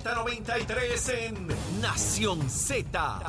Z93 en Nación Z.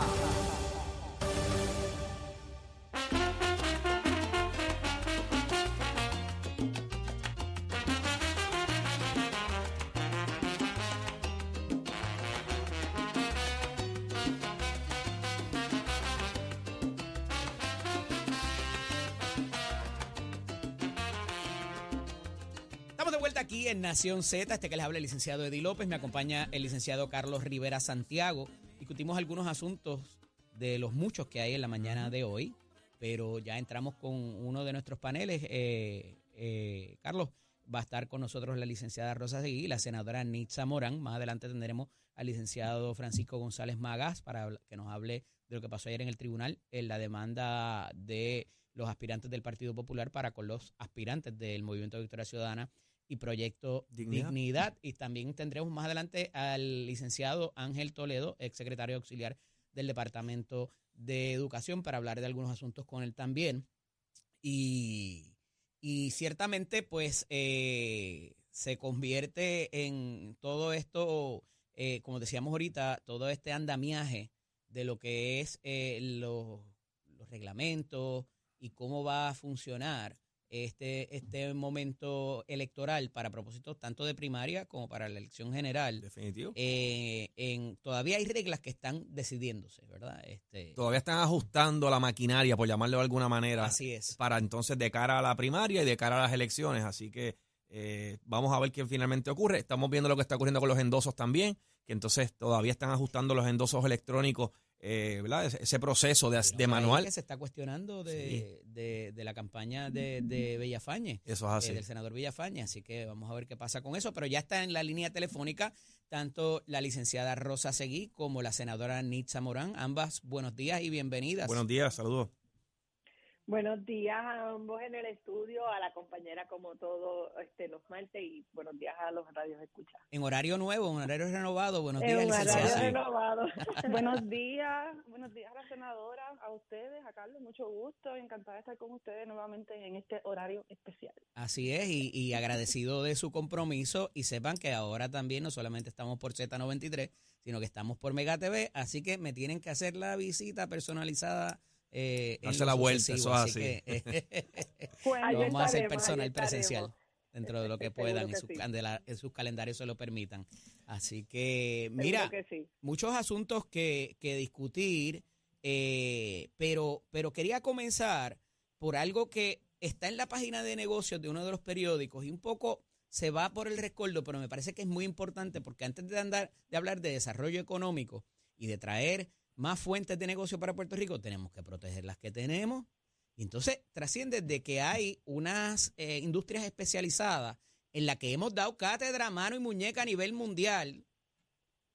Nación Z, este que les habla el licenciado Eddie López, me acompaña el licenciado Carlos Rivera Santiago. Discutimos algunos asuntos de los muchos que hay en la mañana de hoy, pero ya entramos con uno de nuestros paneles. Eh, eh, Carlos, va a estar con nosotros la licenciada Rosa Seguí la senadora Nitza Morán. Más adelante tendremos al licenciado Francisco González Magas para que nos hable de lo que pasó ayer en el tribunal en la demanda de los aspirantes del Partido Popular para con los aspirantes del Movimiento de Victoria Ciudadana y Proyecto Dignidad. Dignidad. Y también tendremos más adelante al licenciado Ángel Toledo, ex secretario auxiliar del Departamento de Educación, para hablar de algunos asuntos con él también. Y, y ciertamente, pues, eh, se convierte en todo esto, eh, como decíamos ahorita, todo este andamiaje de lo que es eh, los, los reglamentos y cómo va a funcionar este, este momento electoral para propósitos tanto de primaria como para la elección general. Definitivo. Eh, en, todavía hay reglas que están decidiéndose, ¿verdad? Este, Todavía están ajustando la maquinaria, por llamarlo de alguna manera, así es. para entonces de cara a la primaria y de cara a las elecciones. Así que eh, vamos a ver qué finalmente ocurre. Estamos viendo lo que está ocurriendo con los endosos también, que entonces todavía están ajustando los endosos electrónicos, eh, ¿verdad? Ese, proceso de, manual. que se está cuestionando de, de, de la campaña de, de Villafañe. Eso es así. eh, del senador Villafañe, así que vamos a ver qué pasa con eso, pero ya está en la línea telefónica tanto la licenciada Rosa Seguí como la senadora Nitza Morán, ambas buenos días y bienvenidas. Buenos días, saludos. Buenos días a ambos en el estudio, a la compañera como todo este, los martes y buenos días a los radios escuchar. En horario nuevo, en horario renovado, buenos En días, un horario renovado. Buenos días, buenos días a la senadora, a ustedes, a Carlos, mucho gusto, encantada de estar con ustedes nuevamente en este horario especial. Así es, y, y agradecido de su compromiso y sepan que ahora también no solamente estamos por Z93, sino que estamos por Mega TV, así que me tienen que hacer la visita personalizada. Eh, Darse la vuelta, sucesivo, eso es así que eh, Ahí lo vamos a hacer personal presencial dentro de lo que puedan y sus, sí. en sus calendarios se lo permitan. Así que, mira, que sí. muchos asuntos que, que discutir, eh, pero, pero quería comenzar por algo que está en la página de negocios de uno de los periódicos y un poco se va por el rescoldo, pero me parece que es muy importante porque antes de, andar, de hablar de desarrollo económico y de traer más fuentes de negocio para Puerto Rico, tenemos que proteger las que tenemos. Y entonces trasciende de que hay unas eh, industrias especializadas en las que hemos dado cátedra, mano y muñeca a nivel mundial,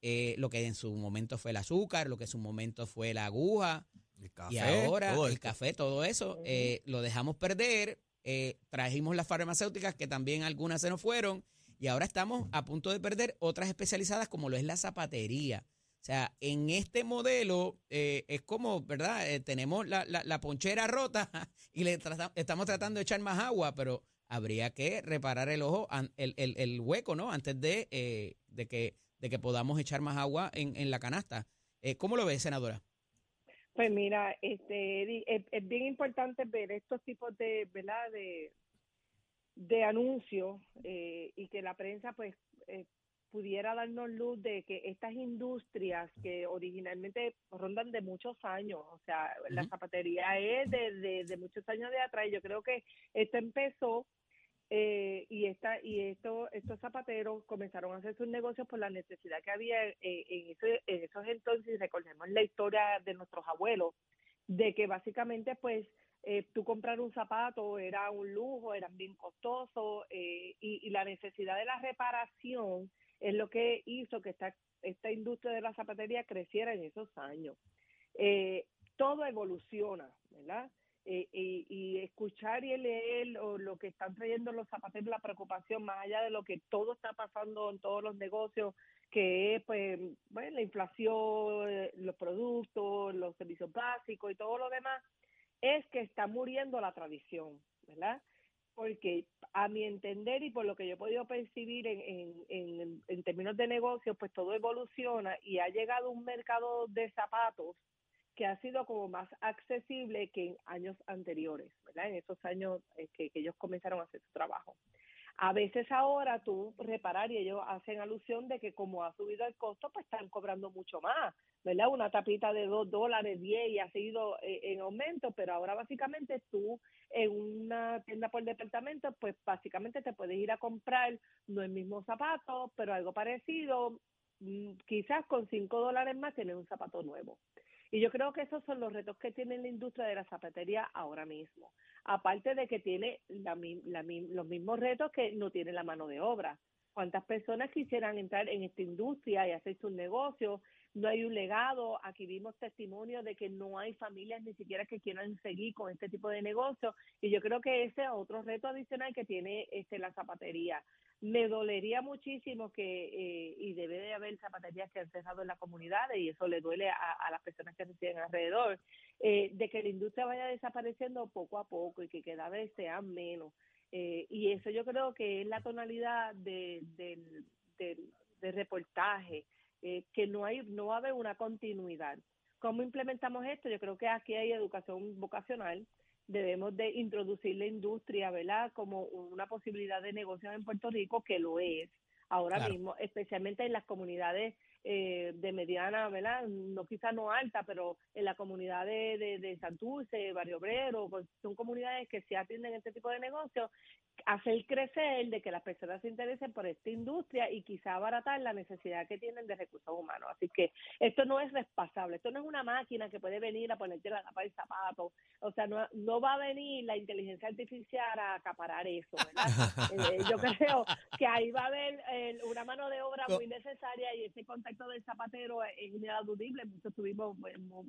eh, lo que en su momento fue el azúcar, lo que en su momento fue la aguja, El café, y ahora todo el esto. café, todo eso, eh, lo dejamos perder. eh, trajimos las farmacéuticas, que también algunas se nos fueron, y ahora estamos a punto de perder otras especializadas, como lo es la zapatería. O sea, en este modelo eh, es como, ¿verdad? Eh, tenemos la, la- la ponchera rota y le trata- estamos tratando de echar más agua, pero habría que reparar el ojo, el, el- el hueco, ¿no? Antes de, eh, de, que, de que podamos echar más agua en, en la canasta. Eh, ¿Cómo lo ves, senadora? Pues mira, este, es, es bien importante ver estos tipos de, ¿verdad? De, de anuncios y que la prensa, pues, pudiera darnos luz de que estas industrias que originalmente rondan de muchos años, o sea, la zapatería es de, de, de muchos años de atrás. Yo creo que esto empezó eh, y esta y esto estos zapateros comenzaron a hacer sus negocios por la necesidad que había eh, en, ese- en esos entonces recordemos la historia de nuestros abuelos de que básicamente pues eh, tú comprar un zapato era un lujo eran bien costosos eh, y, y la necesidad de la reparación es lo que hizo que esta esta industria de la zapatería creciera en esos años Eh, todo evoluciona verdad eh, y, escuchar y leer lo, lo que están trayendo los zapateros, la preocupación más allá de lo que todo está pasando en todos los negocios, que es pues bueno, la inflación, eh, los productos, los servicios básicos y todo lo demás, es que está muriendo la tradición, ¿verdad? Porque a mi entender y por lo que yo he podido percibir en, en, en, en términos de negocios, pues todo evoluciona y ha llegado un mercado de zapatos que ha sido como más accesible que en años anteriores, ¿verdad? En esos años eh, que, que ellos comenzaron a hacer su trabajo. A veces ahora tú reparar y ellos hacen alusión de que como ha subido el costo, pues están cobrando mucho más, ¿verdad? Una tapita de dos dólares, 10 y ha seguido eh, en aumento, pero ahora básicamente tú en una tienda por departamento, pues básicamente te puedes ir a comprar no el mismo zapato, pero algo parecido, mm, quizás con cinco dólares más tienes un zapato nuevo. Y yo creo que esos son los retos que tiene la industria de la zapatería ahora mismo. Aparte de que tiene la, la, los mismos retos que no tiene la mano de obra. ¿Cuántas personas quisieran entrar en esta industria y hacer sus negocios? No hay un legado. Aquí vimos testimonios de que no hay familias ni siquiera que quieran seguir con este tipo de negocio. Y yo creo que ese es otro reto adicional que tiene este, la zapatería. Me dolería muchísimo que, eh, y debe de haber zapaterías que han cerrado en las comunidades, y eso le duele a, a las personas que residen alrededor, eh, de que la industria vaya desapareciendo poco a poco y que cada vez sean menos. Eh, y eso yo creo que es la tonalidad de, del, del, del reportaje, eh, que no hay no va a haber una continuidad. ¿Cómo implementamos esto? Yo creo que aquí hay educación vocacional, debemos de introducir la industria, ¿verdad? Como una posibilidad de negocio en Puerto Rico, que lo es ahora claro. mismo, especialmente en las comunidades eh, de mediana, ¿verdad? No quizá no alta, pero en la comunidad de, de, de Santurce, Barrio Obrero, pues son comunidades que se atienden este tipo de negocios, hacer crecer de que las personas se interesen por esta industria y quizá abaratar la necesidad que tienen de recursos humanos. Así que esto no es responsable, esto no es una máquina que puede venir a ponerte la tapa del zapato, o sea, no, no va a venir la inteligencia artificial a acaparar eso, ¿verdad? eh, yo creo que ahí va a haber eh, una mano de obra muy necesaria y ese contacto del zapatero es ineludible. Muchos tuvimos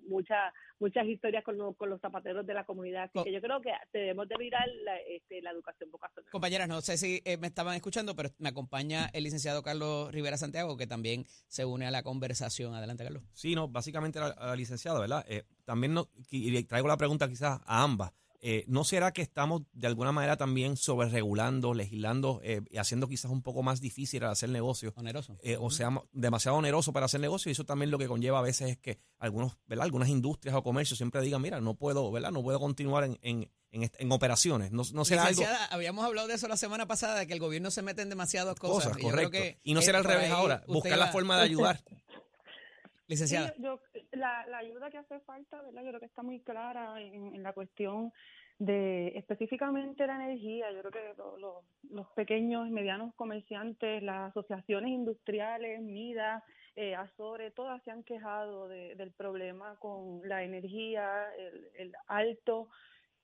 muchas muchas historias con, lo, con, los zapateros de la comunidad. Así que yo creo que debemos de mirar la, este, la educación vocacional. Compañeras, no sé si eh, me estaban escuchando, pero me acompaña el licenciado Carlos Rivera Santiago, que también se une a la conversación. Adelante, Carlos. Sí, no, básicamente a la, licenciada, ¿verdad? Eh, también no, y traigo la pregunta quizás a ambas. Eh, ¿No será que estamos de alguna manera también sobreregulando, legislando eh, y haciendo quizás un poco más difícil al hacer negocios? Oneroso. Eh, o sea, demasiado oneroso para hacer negocios y eso también lo que conlleva a veces es que algunos, ¿verdad? algunas industrias o comercios siempre digan, mira, no puedo, ¿verdad? No puedo continuar en, en, en, en operaciones. No, no será algo... Habíamos hablado de eso la semana pasada, de que el gobierno se mete en demasiadas cosas. cosas correcto. Y, y no será al revés ahora, buscar la forma de ayudar. Licenciada. Sí, yo, la, la, ayuda que hace falta, ¿verdad? Yo creo que está muy clara en, la cuestión de específicamente la energía. Yo creo que lo, lo, los pequeños y medianos comerciantes, las asociaciones industriales, MIDA, eh, Azore, todas se han quejado de, del problema con la energía, el, el alto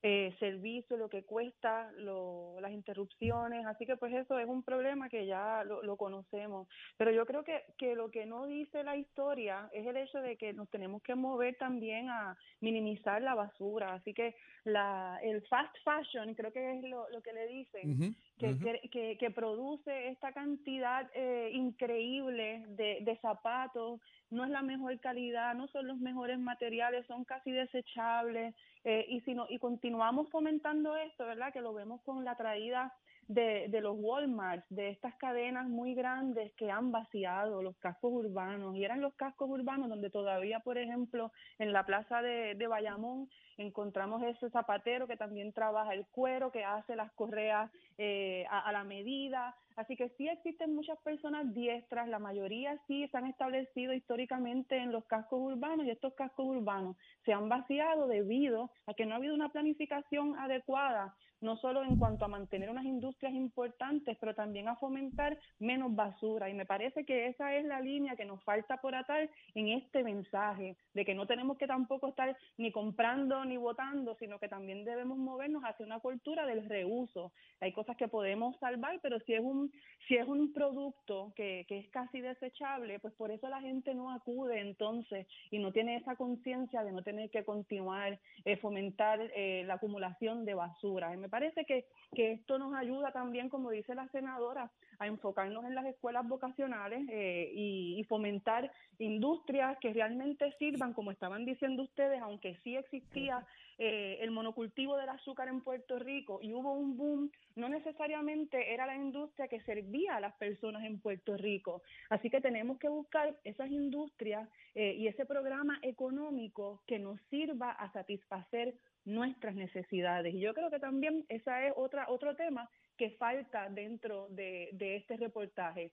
eh, servicio, lo que cuesta, lo, las interrupciones, así que pues eso es un problema que ya lo, lo, conocemos. Pero yo creo que, que lo que no dice la historia es el hecho de que nos tenemos que mover también a minimizar la basura, así que la, el fast fashion, creo que es lo, lo que le dicen, uh -huh, que, uh -huh. que, que, produce esta cantidad eh, increíble de, de zapatos, no es la mejor calidad, no son los mejores materiales, son casi desechables, eh, y si no, y continuamos fomentando esto, ¿verdad? Que lo vemos con la traída de, de los Walmart, de estas cadenas muy grandes que han vaciado los cascos urbanos, y eran los cascos urbanos donde todavía, por ejemplo, en la plaza de, de Bayamón encontramos ese zapatero que también trabaja el cuero, que hace las correas eh, a, a la medida, Así que sí existen muchas personas diestras, la mayoría sí se han establecido históricamente en los cascos urbanos y estos cascos urbanos se han vaciado debido a que no ha habido una planificación adecuada, no solo en cuanto a mantener unas industrias importantes, pero también a fomentar menos basura. Y me parece que esa es la línea que nos falta por atar en este mensaje, de que no tenemos que tampoco estar ni comprando ni votando, sino que también debemos movernos hacia una cultura del reuso. Hay cosas que podemos salvar, pero si es un si es un producto que, que es casi desechable, pues por eso la gente no acude entonces y no tiene esa conciencia de no tener que continuar eh, fomentar eh, la acumulación de basura. Parece que, que esto nos ayuda también, como dice la senadora, a enfocarnos en las escuelas vocacionales eh, y, y, fomentar industrias que realmente sirvan, como estaban diciendo ustedes, aunque sí existía eh, el monocultivo del azúcar en Puerto Rico y hubo un boom, no necesariamente era la industria que servía a las personas en Puerto Rico. Así que tenemos que buscar esas industrias eh, y ese programa económico que nos sirva a satisfacer nuestras necesidades. Y yo creo que también esa es otra otro tema que falta dentro de, de este reportaje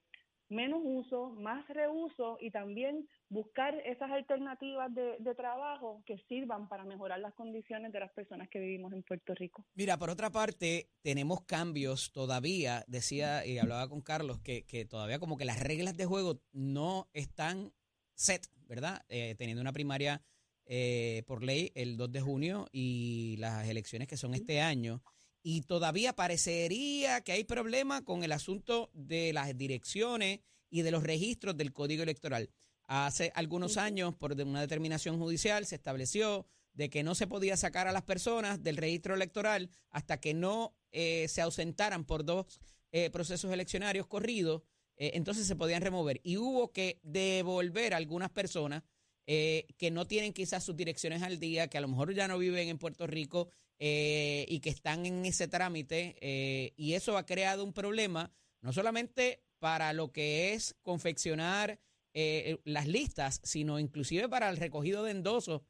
menos uso, más reuso y también buscar esas alternativas de, trabajo que sirvan para mejorar las condiciones de las personas que vivimos en Puerto Rico. Mira, por otra parte, tenemos cambios todavía, decía y hablaba con Carlos, que, que todavía como que las reglas de juego no están set, ¿verdad? Eh, teniendo una primaria eh, por ley el 2 de junio y las elecciones que son este año y todavía parecería que hay problema con el asunto de las direcciones y de los registros del código electoral. Hace algunos años, por una determinación judicial, se estableció de que no se podía sacar a las personas del registro electoral hasta que no eh, se ausentaran por dos eh, procesos eleccionarios corridos, eh, entonces se podían remover. Y hubo que devolver a algunas personas que no tienen quizás sus direcciones al día, que a lo mejor ya no viven en Puerto Rico eh, y que están en ese trámite eh, y eso ha creado un problema no solamente para lo que es confeccionar eh, las listas, sino inclusive para el recogido de endosos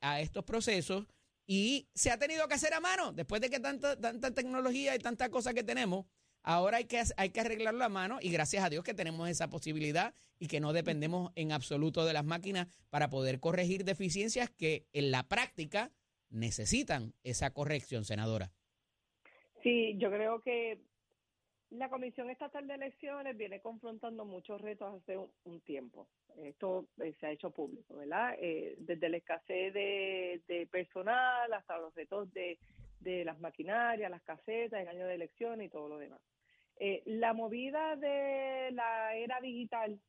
a estos procesos y se ha tenido que hacer a mano después de que tanta, tanta tecnología y tanta cosa que tenemos. Ahora hay que, hay que arreglarlo a mano y gracias a Dios que tenemos esa posibilidad y que no dependemos en absoluto de las máquinas para poder corregir deficiencias que en la práctica necesitan esa corrección, senadora. Sí, yo creo que la Comisión Estatal de Elecciones viene confrontando muchos retos hace un, tiempo. Esto eh, se ha hecho público, ¿verdad? Eh, desde la escasez de, personal hasta los retos de, de las maquinarias, las casetas, el año de elecciones y todo lo demás. Eh, la movida de la era digital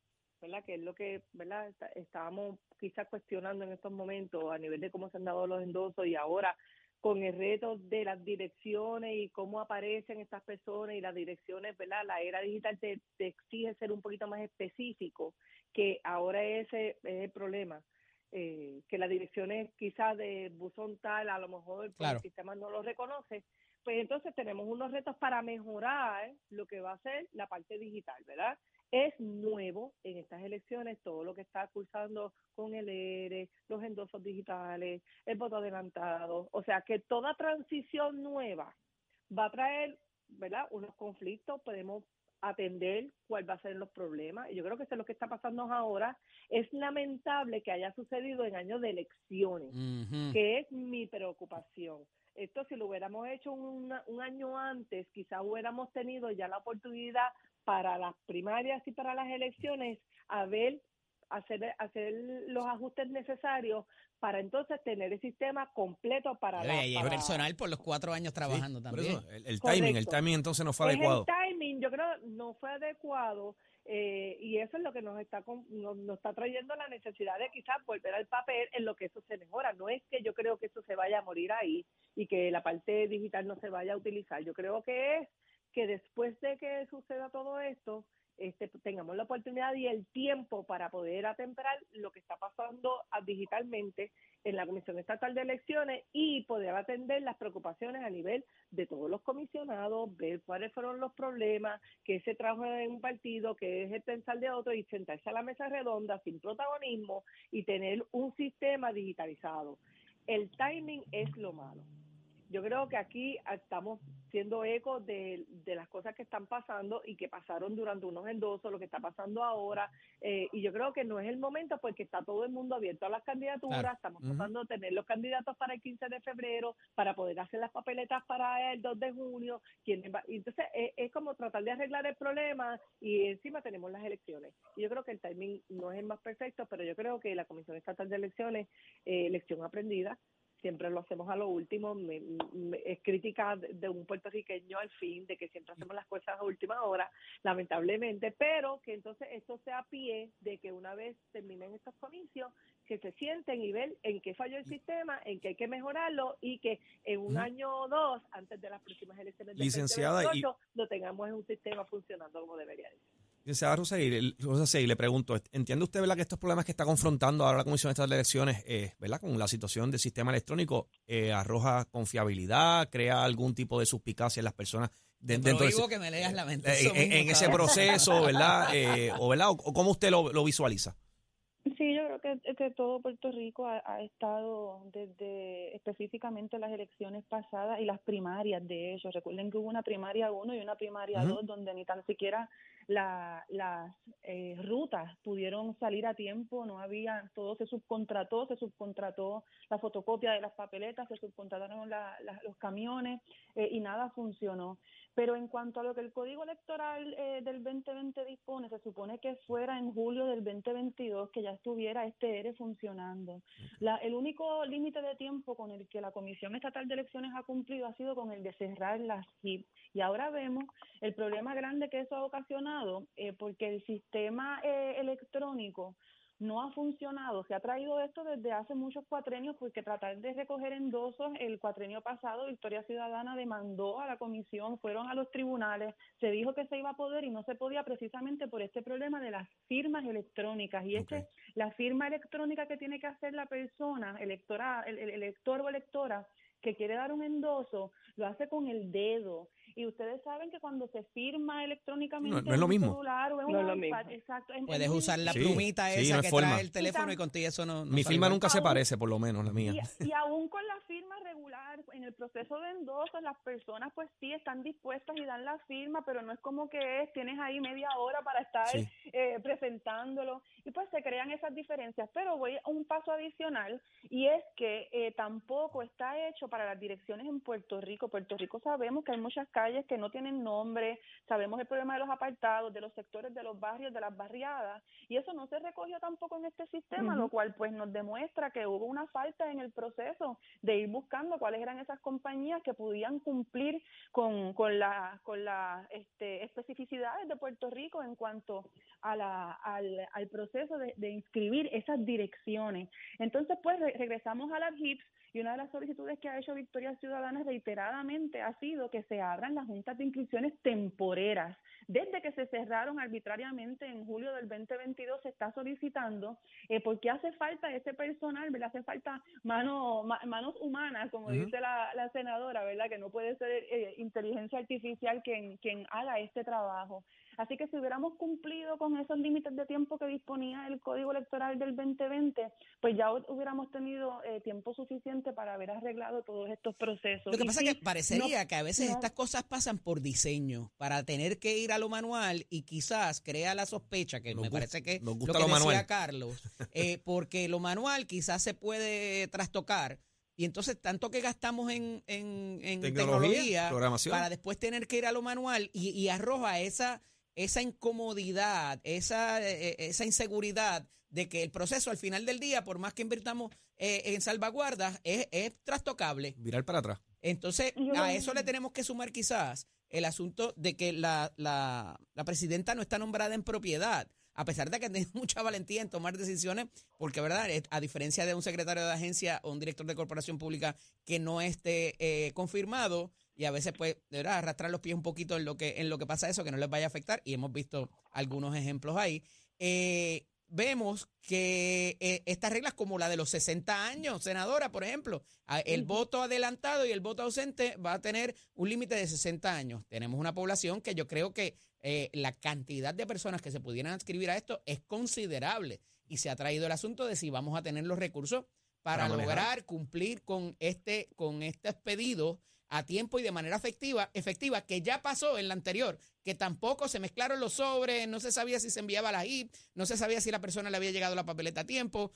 ¿verdad? Que es lo que, ¿verdad? estábamos quizás cuestionando en estos momentos a nivel de cómo se han dado los endosos y ahora con el reto de las direcciones y cómo aparecen estas personas y las direcciones, ¿verdad? La era digital te, exige ser un poquito más específico, que ahora ese es el problema. Eh, que las direcciones quizás de buzón tal, a lo mejor pues, el sistema no lo reconoce, pues entonces tenemos unos retos para mejorar lo que va a ser la parte digital, ¿verdad? Es nuevo en estas elecciones todo lo que está cursando con el ERE, los endosos digitales, el voto adelantado. O sea que toda transición nueva va a traer, ¿verdad? Unos conflictos, podemos atender cuál va a ser los problemas. Y yo creo que eso es lo que está pasando ahora. Es lamentable que haya sucedido en años de elecciones, que es mi preocupación. Esto si lo hubiéramos hecho un, un año antes, quizá hubiéramos tenido ya la oportunidad para las primarias y para las elecciones a ver hacer hacer los ajustes necesarios para entonces tener el sistema completo para la, y el personal por los cuatro años trabajando también. el, timing el timing entonces no fue pues adecuado. el timing yo creo no fue adecuado eh, y eso es lo que nos está nos, nos, está trayendo la necesidad de quizás volver al papel en lo que eso se mejora. No es que yo creo que eso se vaya a morir ahí y que la parte digital no se vaya a utilizar. Yo creo que es que después de que suceda todo esto, este, tengamos la oportunidad y el tiempo para poder atemperar lo que está pasando digitalmente en la Comisión Estatal de Elecciones y poder atender las preocupaciones a nivel de todos los comisionados, ver cuáles fueron los problemas, que se trajo en un partido, que es el pensar de otro y sentarse a la mesa redonda sin protagonismo y tener un sistema digitalizado. El timing es lo malo yo creo que aquí estamos siendo eco de, las cosas que están pasando y que pasaron durante unos endosos, lo que está pasando ahora, eh, y yo creo que no es el momento porque está todo el mundo abierto a las candidaturas, estamos tratando de tener los candidatos para el 15 de febrero, para poder hacer las papeletas para el 2 de junio, entonces es, como tratar de arreglar el problema y encima tenemos las elecciones. Y yo creo que el timing no es el más perfecto, pero yo creo que la Comisión Estatal de Elecciones, eh, elección aprendida, siempre lo hacemos a lo último. es crítica de, un puertorriqueño al fin, de que siempre hacemos las cosas a última hora, lamentablemente, pero que entonces esto sea pie de que una vez terminen estos comicios, que se sienten y ven en qué falló el sistema, en qué hay que mejorarlo y que en un año o dos, antes de las próximas elecciones de Licenciada, lo tengamos en un sistema funcionando como debería ser. Licenciada Rosa, y le pregunto, ¿entiende usted ¿verdad? que estos problemas que está confrontando ahora la Comisión de Estas Elecciones, eh, ¿verdad? con la situación del sistema electrónico, eh, arroja confiabilidad, crea algún tipo de suspicacia en las personas dentro de que me leas la mente. Eh, en, ese proceso, ¿verdad? o, ¿verdad? O, cómo usted lo, lo visualiza? Sí, yo creo que, que todo Puerto Rico ha, estado desde específicamente las elecciones pasadas y las primarias de ellos. Recuerden que hubo una primaria 1 y una primaria 2 donde ni tan siquiera la, las eh, rutas pudieron salir a tiempo, no había, todo se subcontrató, se subcontrató la fotocopia de las papeletas, se subcontrataron los camiones eh, y nada funcionó. Pero en cuanto a lo que el Código Electoral eh, del 2020 dispone, se supone que fuera en julio del 2022 que ya estuviera este ERE funcionando. La, el único límite de tiempo con el que la Comisión Estatal de Elecciones ha cumplido ha sido con el de cerrar las HIP. Y ahora vemos el problema grande que eso ha ocasionado, eh, porque el sistema eh, electrónico no ha funcionado. Se ha traído esto desde hace muchos cuatrenios porque tratar de recoger endosos, el cuatrenio pasado Victoria Ciudadana demandó a la comisión, fueron a los tribunales, se dijo que se iba a poder y no se podía precisamente por este problema de las firmas electrónicas. Y es que la firma electrónica que tiene que hacer la persona, electora, el elector o electora, que quiere dar un endoso, lo hace con el dedo y ustedes saben que cuando se firma electrónicamente no, es lo mismo. celular o en un iPad, exacto, puedes usar la plumita esa que trae el teléfono y, contigo eso no, Mi firma nunca se parece, por lo menos la mía. Y, aún con la firma regular, en el proceso de endoso, las personas pues sí están dispuestas y dan la firma, pero no es como que es, tienes ahí media hora para estar eh, presentándolo y pues se crean esas diferencias. Pero voy a un paso adicional y es que eh, tampoco está hecho para las direcciones en Puerto Rico. Puerto Rico sabemos que hay muchas calles que no tienen nombre, sabemos el problema de los apartados, de los sectores de los barrios, de las barriadas, y eso no se recogió tampoco en este sistema, lo cual pues nos demuestra que hubo una falta en el proceso de ir buscando cuáles eran esas compañías que podían cumplir con, con las con la, este, especificidades de Puerto Rico en cuanto a la, al, proceso de, de inscribir esas direcciones. Entonces, pues regresamos a las HIPS y una de las solicitudes que ha hecho Victoria Ciudadana reiteradamente ha sido que se abran las juntas de inscripciones temporeras. Desde que se cerraron arbitrariamente en julio del 2022 se está solicitando eh, porque hace falta ese personal, ¿verdad? Hace falta mano, manos humanas, como dice la, senadora, ¿verdad? Que no puede ser eh, inteligencia artificial quien, quien haga este trabajo. Así que si hubiéramos cumplido con esos límites de tiempo que disponía el Código Electoral del 2020, pues ya hubiéramos tenido eh, tiempo suficiente para haber arreglado todos estos procesos. Lo que pasa es que parecería que a veces estas cosas pasan por diseño, para tener que ir a lo manual y quizás crea la sospecha, que me parece que lo que decía Carlos, eh, porque lo manual quizás se puede trastocar. Y entonces, tanto que gastamos en, en, tecnología, para después tener que ir a lo manual y, y arroja esa esa incomodidad, esa, eh, eh, esa inseguridad de que el proceso al final del día, por más que invirtamos eh, en salvaguardas, es, es, trastocable. Virar para atrás. Entonces, a eso le tenemos que sumar quizás el asunto de que la, la, la presidenta no está nombrada en propiedad a pesar de que tiene mucha valentía en tomar decisiones, porque, ¿verdad? A diferencia de un secretario de agencia o un director de corporación pública que no esté confirmado, y a veces pues deberá arrastrar los pies un poquito en lo que en lo que pasa eso que no les vaya a afectar y hemos visto algunos ejemplos ahí. Eh, vemos que eh, estas reglas como la de los 60 años senadora por ejemplo el voto adelantado y el voto ausente va a tener un límite de 60 años. Tenemos una población que yo creo que eh, la cantidad de personas que se pudieran adscribir a esto es considerable y se ha traído el asunto de si vamos a tener los recursos para, lograr cumplir con este con estos pedidos a tiempo y de manera efectiva, efectiva, que ya pasó en la anterior, que tampoco se mezclaron los sobres, no se sabía si se enviaba la IP, no se sabía si la persona le había llegado la papeleta a tiempo.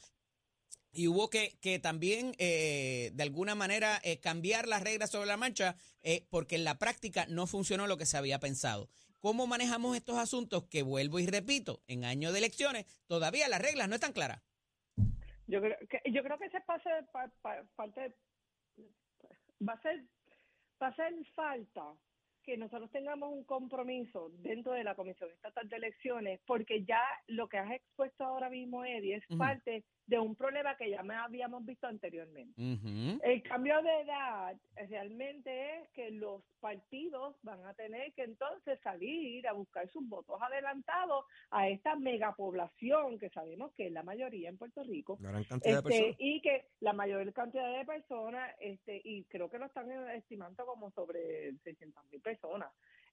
Y hubo que, que también, eh, de alguna manera, eh, cambiar las reglas sobre la marcha, eh, porque en la práctica no funcionó lo que se había pensado. ¿Cómo manejamos estos asuntos? Que vuelvo y repito, en año de elecciones, todavía las reglas no están claras. Yo creo que, yo creo que ese pase parte va a ser, va a ser falta que nosotros tengamos un compromiso dentro de la Comisión Estatal de Elecciones, porque ya lo que has expuesto ahora mismo, Eddie, es parte de un problema que ya me habíamos visto anteriormente. El cambio de edad realmente es que los partidos van a tener que entonces salir a buscar sus votos adelantados a esta megapoblación que sabemos que es la mayoría en Puerto Rico. Una gran cantidad de Este, personas. y que la mayor cantidad de personas, este, y creo que lo están estimando como sobre 600 mil personas,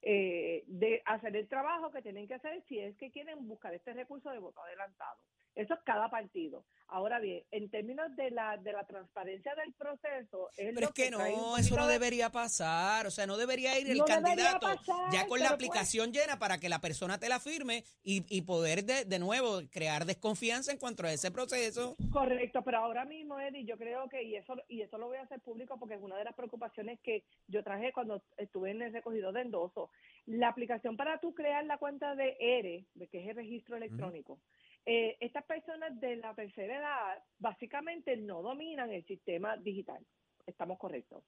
eh, de hacer el trabajo que tienen que hacer si es que quieren buscar este recurso de voto adelantado. Eso es cada partido. Ahora bien, en términos de la de la transparencia del proceso, es Pero lo es que no, eso no debería pasar. O sea, no debería ir el No candidato pasar, ya con la pues aplicación llena para que la persona te la firme y, y poder de, de nuevo crear desconfianza en cuanto a ese proceso. Correcto, pero ahora mismo, Eddie, yo creo que, y eso, y eso lo voy a hacer público porque es una de las preocupaciones que yo traje cuando estuve en el recogido de endoso. La aplicación para tú crear la cuenta de ERE, de que es el registro electrónico, eh, estas personas de la tercera edad básicamente no dominan el sistema digital. Estamos correctos.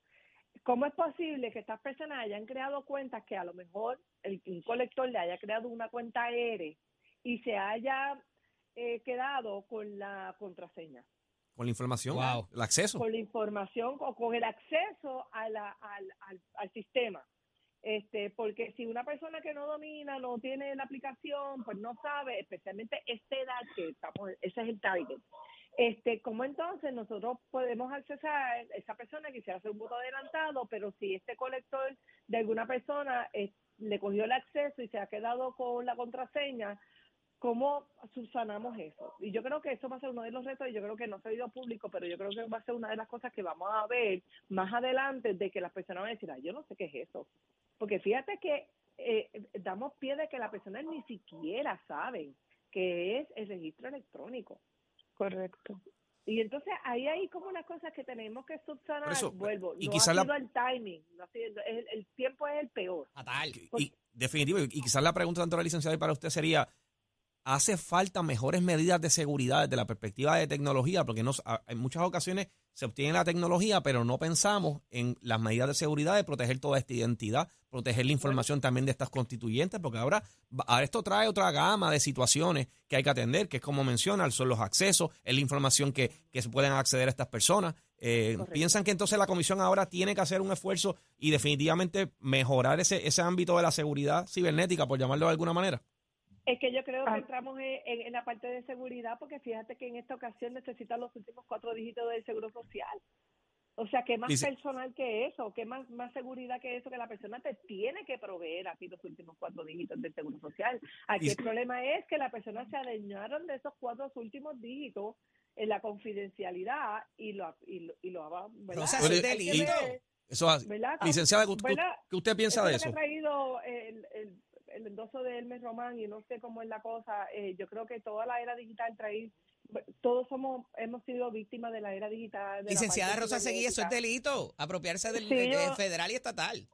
¿Cómo es posible que estas personas hayan creado cuentas que a lo mejor el, un colector le haya creado una cuenta ERE y se haya eh, quedado con la contraseña? Con la información, Wow. el acceso. con la información o con el acceso a la- al, al, al sistema. Este, porque si una persona que no domina, no tiene la aplicación, pues no sabe, especialmente esta edad que estamos, ese es el target. Este, ¿cómo entonces nosotros podemos accesar esa persona quisiera hacer un voto adelantado, pero si este colector de alguna persona eh, le cogió el acceso y se ha quedado con la contraseña, ¿Cómo subsanamos eso? Y yo creo que eso va a ser uno de los retos, y yo creo que no se ha ido público, pero yo creo que va a ser una de las cosas que vamos a ver más adelante, de que las personas van a decir, "Ay, yo no sé qué es eso. Porque fíjate que eh, damos pie de que las personas ni siquiera saben qué es el registro electrónico. Correcto. Y entonces ahí hay como unas cosas que tenemos que subsanar. Eso, Vuelvo, y no quizás ha la- el timing, no ha sido- el, el tiempo es el peor. Fatal. Y, definitivo, y quizás la pregunta tanto de la licenciada y para usted sería, ¿hace falta mejores medidas de seguridad desde la perspectiva de tecnología? Porque nos, a- en muchas ocasiones se obtiene la tecnología, pero no pensamos en las medidas de seguridad de proteger toda esta identidad, proteger la información también de estas constituyentes, porque ahora, ahora esto trae otra gama de situaciones que hay que atender, que es como mencionan, son los accesos, es la información que, que se pueden acceder a estas personas. Eh. ¿Piensan que entonces la comisión ahora tiene que hacer un esfuerzo y definitivamente mejorar ese, ese ámbito de la seguridad cibernética, por llamarlo de alguna manera? Es que yo creo que Ah. entramos en, la parte de seguridad porque fíjate que en esta ocasión necesitan los últimos cuatro dígitos del Seguro Social. O sea, ¿qué más Dice- personal que eso? ¿Qué más, más seguridad que eso? Que la persona te tiene que proveer a ti los últimos cuatro dígitos del Seguro Social. Aquí Dice- el problema es que la persona se adueñaron de esos cuatro últimos dígitos en la confidencialidad y lo, y lo, y lo es delito. Eso hace. ¿verdad? Licenciada, ¿qué, usted piensa Eso de es eso? que ha traído el, el, el endoso de Hermes Román y no sé cómo es la cosa. eh, yo creo que toda la era digital trae, todos somos, hemos sido víctimas de la era digital. de la Licenciada Rosa Seguí, eso es delito. Apropiarse del Sí, de- yo- federal y estatal.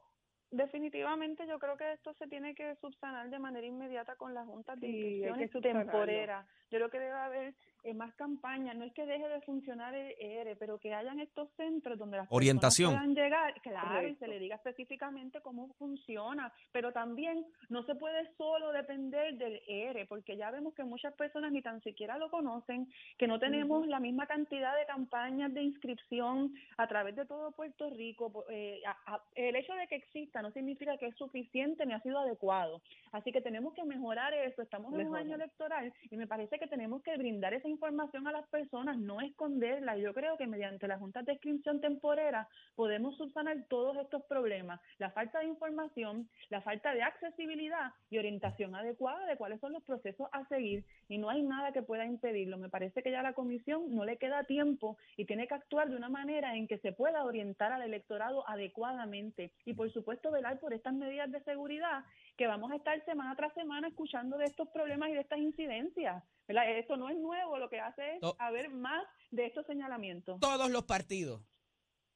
Definitivamente yo creo que esto se tiene que subsanar de manera inmediata con las juntas de Sí, que temporeras. Yo creo que debe haber eh, más campañas, no es que deje de funcionar el ERE, pero que hayan estos centros donde las Orientación. personas puedan llegar, claro, y Correcto. se le diga específicamente cómo funciona, pero también no se puede solo depender del ERE, porque ya vemos que muchas personas ni tan siquiera lo conocen, que no tenemos la misma cantidad de campañas de inscripción a través de todo Puerto Rico. eh, a- a- el hecho de que exista no significa que es suficiente ni ha sido adecuado. Así que tenemos que mejorar eso. Estamos en un año electoral y me parece que tenemos que brindar esa información a las personas, no esconderla. Yo creo que mediante las juntas de inscripción temporera podemos subsanar todos estos problemas. La falta de información, la falta de accesibilidad y orientación adecuada de cuáles son los procesos a seguir. Y no hay nada que pueda impedirlo. Me parece que ya la comisión no le queda tiempo y tiene que actuar de una manera en que se pueda orientar al electorado adecuadamente. Y por supuesto velar por estas medidas de seguridad que vamos a estar semana tras semana escuchando de estos problemas y de estas incidencias. ¿Verdad? Esto no es nuevo, lo que hace es haber más de estos señalamientos. Todos los partidos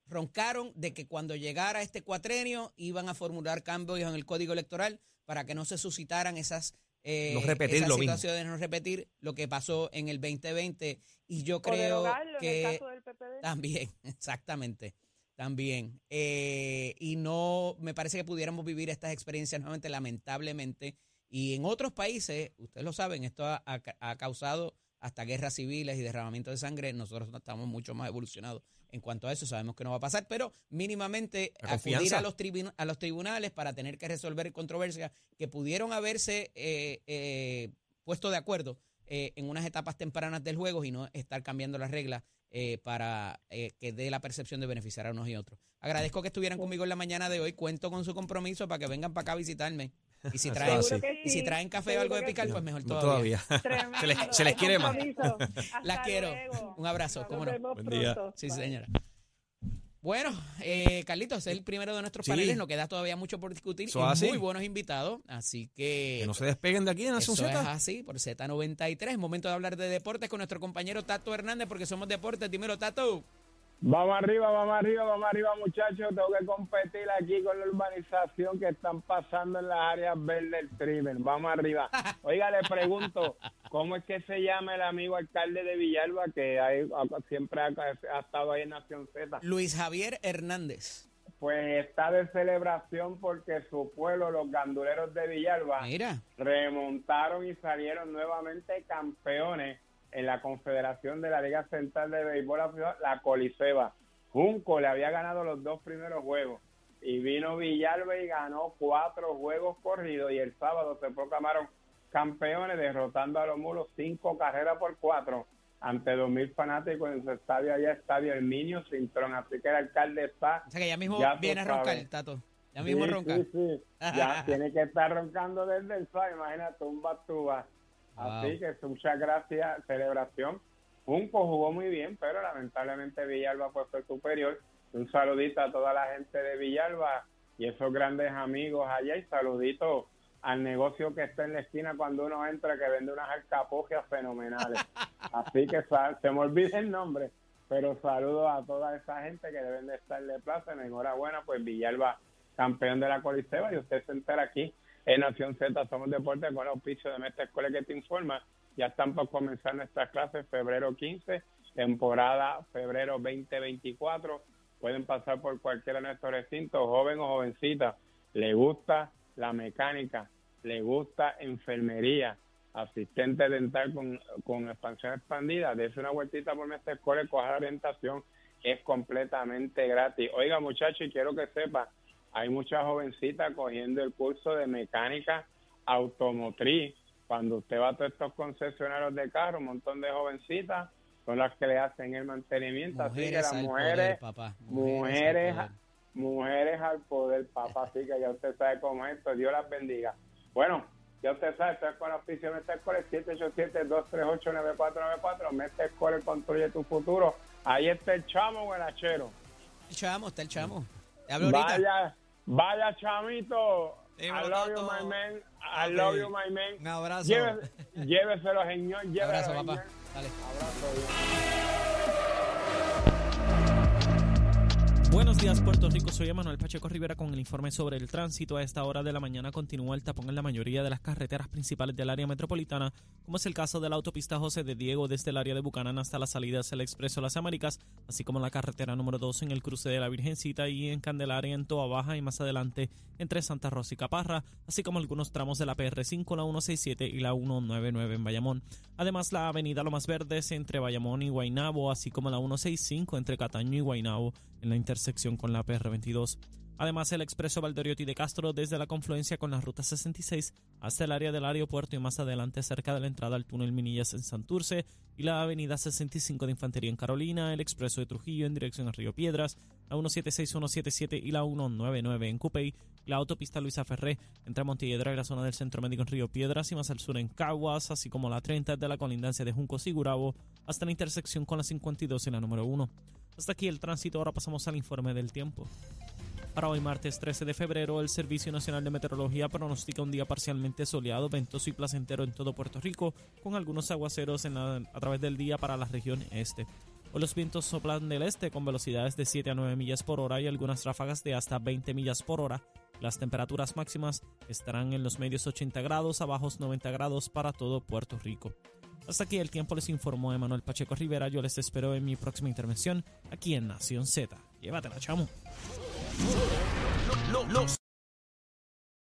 roncaron de que cuando llegara este cuatrenio iban a formular cambios en el código electoral para que no se suscitaran esas, eh, No repetir esas lo mismo. situaciones, no repetir lo que pasó en el 2020. Y yo o creo derogarlo en el que caso del PPD. también, exactamente. también. Eh, y no, me parece que pudiéramos vivir estas experiencias nuevamente, lamentablemente. Y en otros países, ustedes lo saben, esto ha, ha- ha causado hasta guerras civiles y derramamiento de sangre. Nosotros estamos mucho más evolucionados en cuanto a eso. Sabemos que no va a pasar, pero mínimamente acudir a los, a los tribunales para tener que resolver controversias que pudieron haberse eh, eh, puesto de acuerdo eh, en unas etapas tempranas del juego y no estar cambiando las reglas eh, para eh, que dé la percepción de beneficiar a unos y otros. Agradezco que estuvieran conmigo en la mañana de hoy. Cuento con su compromiso para que vengan para acá a visitarme. Y si Eso traen, y si traen café o algo de picar, sí. pues mejor todavía. Se les- se les quiere más. Las quiero. luego. Un abrazo, Nos cómo no. vemos Buen día. Sí, Bye. señora. Bueno, eh, Carlitos, es el primero de nuestros Sí. paneles. Nos queda todavía mucho por discutir. Eso y así. muy buenos invitados. Así que. Que no se despeguen de aquí de Eso Nación es Z. así, por Z93. Es momento de hablar de deportes con nuestro compañero Tato Hernández, porque somos deportes. Dímelo, Tato. Vamos arriba, vamos arriba, vamos arriba, muchachos. Tengo que competir aquí con la urbanización que están pasando en las áreas verdes del Trimen. Vamos arriba. Oiga, le pregunto, ¿cómo es que se llama el amigo alcalde de Villalba que hay- siempre ha, ha estado ahí en Nación Z? Luis Javier Hernández. Pues está de celebración porque su pueblo, los ganduleros de Villalba, Mira, remontaron y salieron nuevamente campeones en la Confederación de la Liga Central de Béisbol, la Coliseba. Junco le había ganado los dos primeros juegos y vino Villalba y ganó cuatro juegos corridos y el sábado se proclamaron campeones derrotando a los mulos cinco carreras por cuatro ante dos mil fanáticos en su estadio allá, estadio Herminio Cintrón. Así que el alcalde está o sea que ya mismo Ya viene a roncar. Tato. Ya mismo Sí, ronca. Sí, sí. Ya tiene que estar roncando desde el sol, imagínate, un batuba. Así que muchas gracias, celebración. Junco jugó muy bien, pero lamentablemente Villalba pues, fue superior. Un saludito a toda la gente de Villalba y esos grandes amigos allá y saludito al negocio que está en la esquina cuando uno entra que vende unas alcapogias fenomenales. Así que se me olvida el nombre, pero saludo a toda esa gente que deben de estar de plaza. Enhorabuena, pues Villalba campeón de la Coliseba y usted se entera aquí en Nación Z, somos deporte con el auspicio de Mestre Escuela que te informa. Ya están por comenzar nuestras clases febrero 15, temporada febrero 2024. Pueden pasar por cualquiera de nuestros recintos, joven o jovencita. Le gusta la mecánica, le gusta enfermería, asistente dental con, con expansión expandida. Dese una vueltita por Mestre Escuela coja la orientación. Es completamente gratis. Oiga, muchachos, y quiero que sepa, hay muchas jovencitas cogiendo el curso de mecánica automotriz. Cuando usted va a todos estos concesionarios de carro, un montón de jovencitas son las que le hacen el mantenimiento. Así que Mujeres las mujeres, poder, papá. mujeres, al mujeres al poder, papá. Así que ya usted sabe cómo es esto. Dios las bendiga. Bueno, ya usted sabe, esto es con oficio Mestre Escoles, 787-238-9494. Mestre Escoles construye tu futuro. Ahí está el chamo guarachero. El chamo, está el chamo. Te hablo ahorita. Vaya, chamito. I love you, my man. I love you, my man. Un abrazo. Llévese- lléveselo, señor. Un Lléveselo, abrazo, papá. Dale. Abrazo, Buenos días Puerto Rico, soy Emanuel Pacheco Rivera con el informe sobre el tránsito. A esta hora de la mañana continúa el tapón en la mayoría de las carreteras principales del área metropolitana, como es el caso de la autopista José de Diego desde el área de Bucanán hasta la salida hacia el Expreso Las Américas, así como la carretera número 2 en el cruce de la Virgencita y en Candelaria en Toa Baja y más adelante entre Santa Rosa y Caparra, así como algunos tramos de la PR5, la 167 y la 199 en Bayamón. Además, la avenida Lomas Verdes entre Bayamón y Guaynabo, así como la 165 entre Cataño y Guaynabo en la intersección con la PR22. Además, el expreso Valdoriotti de Castro desde la confluencia con la ruta 66 hasta el área del aeropuerto y más adelante cerca de la entrada al túnel Minillas en Santurce y la avenida 65 de Infantería en Carolina, el expreso de Trujillo en dirección a Río Piedras, la 176, 177 y la 199 en Cupey, la autopista Luisa Ferré entre Montelledra y la zona del Centro Médico en Río Piedras y más al sur en Caguas, así como la 30 de la colindancia de Juncos y Gurabo hasta la intersección con la 52 y la número 1. Hasta aquí el tránsito, ahora pasamos al informe del tiempo. Para hoy martes 13 de febrero, el Servicio Nacional de Meteorología pronostica un día parcialmente soleado, ventoso y placentero en todo Puerto Rico, con algunos aguaceros a través del día para la región este. Hoy los vientos soplan del este con velocidades de 7 a 9 millas por hora y algunas ráfagas de hasta 20 millas por hora. Las temperaturas máximas estarán en los medios 80 grados a bajos 90 grados para todo Puerto Rico. Hasta aquí el tiempo les informó Emanuel Pacheco Rivera. Yo les espero en mi próxima intervención aquí en Nación Z. Llévatela, chamo.